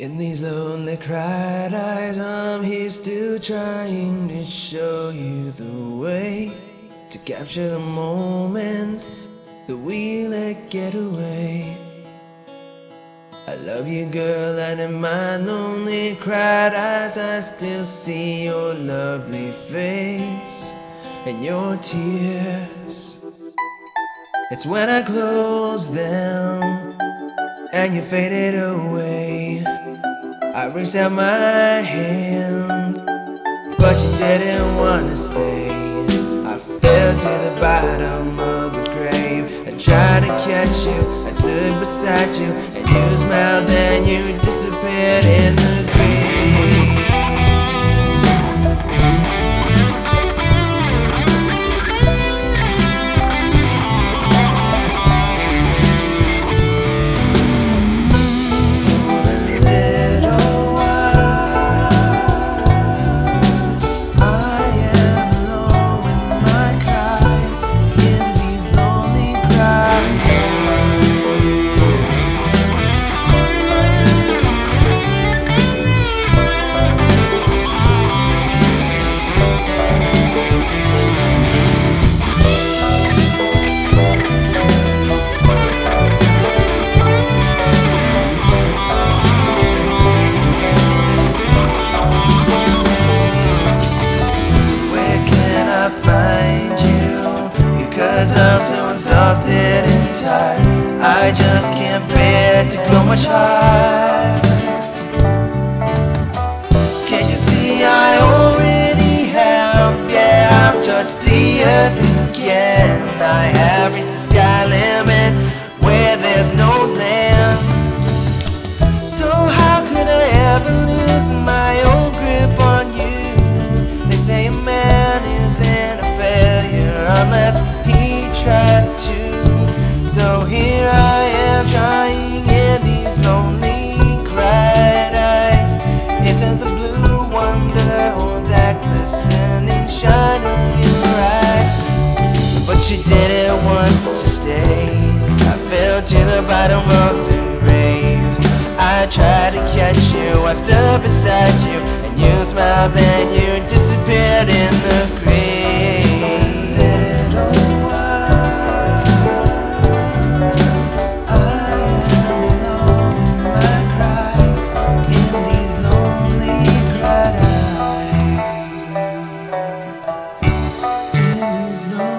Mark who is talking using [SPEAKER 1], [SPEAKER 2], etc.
[SPEAKER 1] In these lonely cried eyes, I'm here still trying to show you the way to capture the moments that we let get away. I love you, girl, and in my lonely cried eyes, I still see your lovely face and your tears. It's when I close them and you faded away. I reached out my hand, but you didn't wanna stay. I fell to the bottom of the grave I tried to catch you. I stood beside you, and you smiled, then you disappeared in the just can't bear to go much higher. Can't you see I already have? Yeah, I've touched the earth again. I have reached the sky limit where there's no land. So how could I ever lose my she didn't want to stay. I fell to the bottom of the grave. I tried to catch you, I stood beside you, and you smiled, then you disappeared in the grave. no